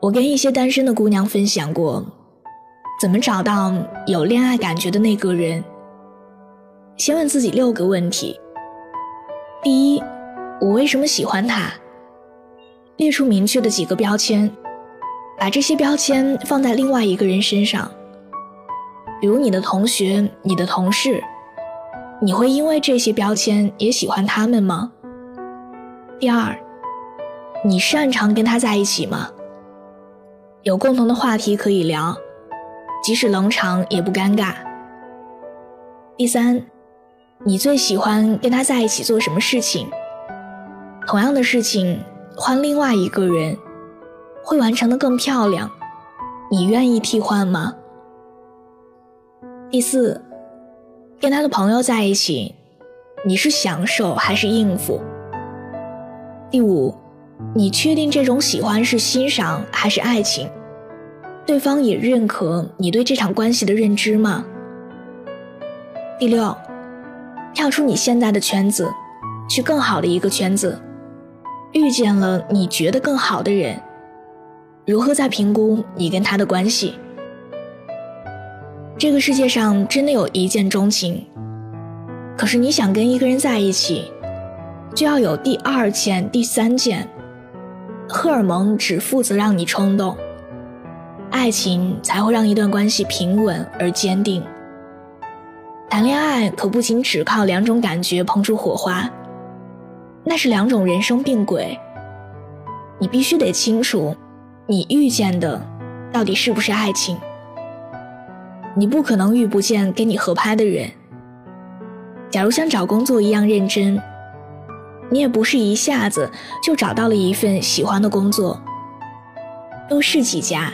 我跟一些单身的姑娘分享过，怎么找到有恋爱感觉的那个人。先问自己六个问题：第一，我为什么喜欢他？列出明确的几个标签，把这些标签放在另外一个人身上，比如你的同学、你的同事，你会因为这些标签也喜欢他们吗？第二，你擅长跟他在一起吗？有共同的话题可以聊，即使冷场也不尴尬。第三，你最喜欢跟他在一起做什么事情？同样的事情换另外一个人，会完成的更漂亮，你愿意替换吗？第四，跟他的朋友在一起，你是享受还是应付？第五。你确定这种喜欢是欣赏还是爱情？对方也认可你对这场关系的认知吗？第六，跳出你现在的圈子，去更好的一个圈子，遇见了你觉得更好的人，如何再评估你跟他的关系？这个世界上真的有一见钟情，可是你想跟一个人在一起，就要有第二件、第三件。荷尔蒙只负责让你冲动，爱情才会让一段关系平稳而坚定。谈恋爱可不仅只靠两种感觉碰出火花，那是两种人生并轨。你必须得清楚，你遇见的到底是不是爱情。你不可能遇不见跟你合拍的人。假如像找工作一样认真。你也不是一下子就找到了一份喜欢的工作，多试几家，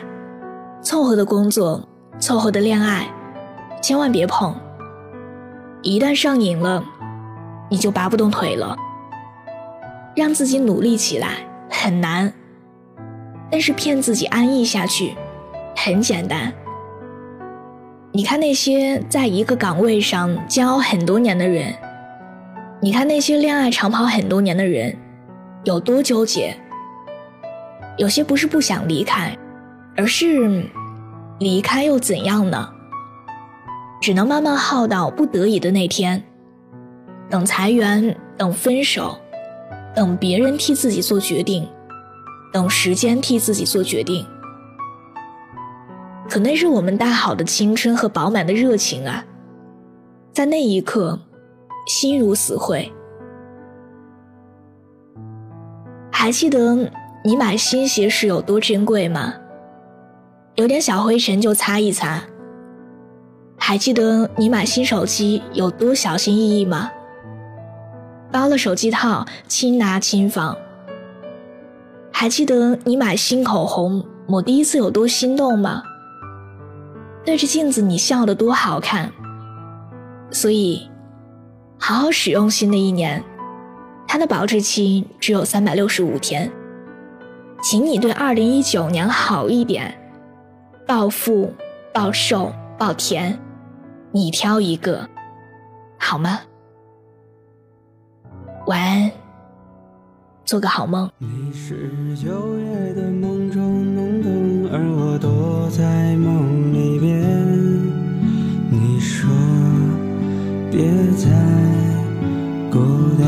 凑合的工作，凑合的恋爱，千万别碰。一旦上瘾了，你就拔不动腿了。让自己努力起来很难，但是骗自己安逸下去很简单。你看那些在一个岗位上煎熬很多年的人。你看那些恋爱长跑很多年的人，有多纠结？有些不是不想离开，而是离开又怎样呢？只能慢慢耗到不得已的那天，等裁员，等分手，等别人替自己做决定，等时间替自己做决定。可那是我们大好的青春和饱满的热情啊，在那一刻。心如死灰，还记得你买新鞋时有多珍贵吗？有点小灰尘就擦一擦。还记得你买新手机有多小心翼翼吗？包了手机套，轻拿轻放。还记得你买新口红抹第一次有多心动吗？对着镜子你笑得多好看。所以。好好使用新的一年，它的保质期只有三百六十五天，请你对二零一九年好一点，暴富、暴瘦、暴甜，你挑一个，好吗？晚安，做个好梦。你是九月的梦中懵懂，而我躲在梦里边。你说别再。孤单，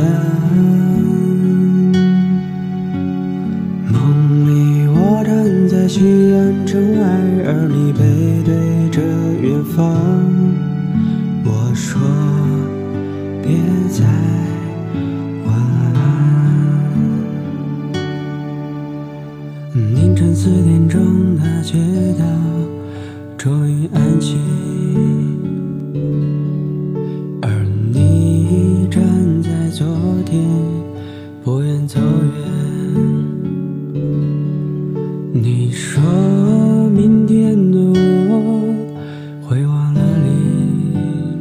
梦里站在夕阳城外，而你背对着远方。我说别再晚安。凌晨四点钟的街道，终于安静。而你站在昨天不愿走远，你说明天的我会忘了你，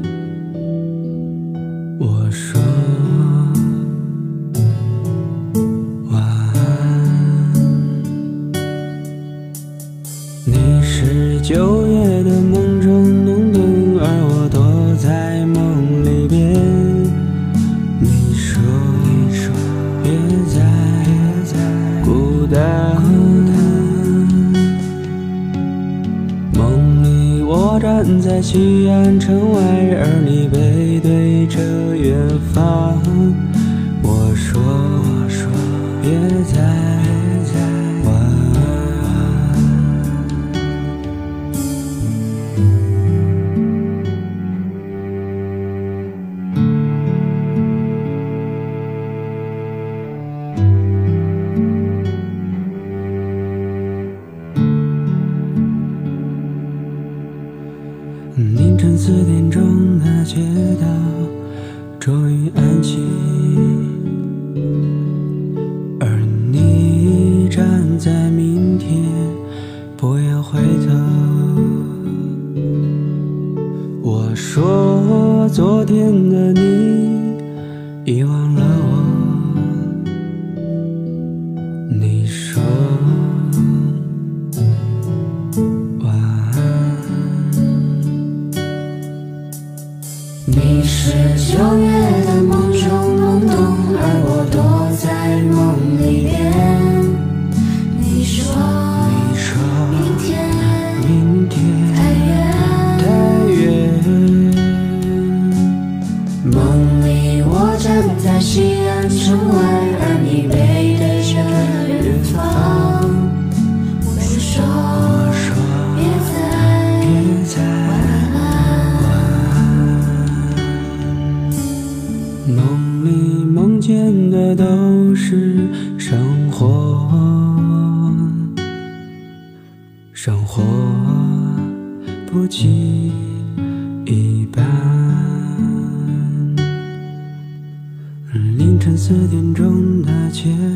我说晚安。你是九月的梦中浓灯，而我躲在梦里边。你说，你说，别再。站在西安城外，而你背对着远方。我说，我说，别四点钟的街道终于安静，是九月的梦中懵懂，而我躲在梦里边。你说，你说，明天，明天太远，太远。梦里我站在西安城外，而你梦见的都是生活，生活不及一般。凌晨四点钟的街。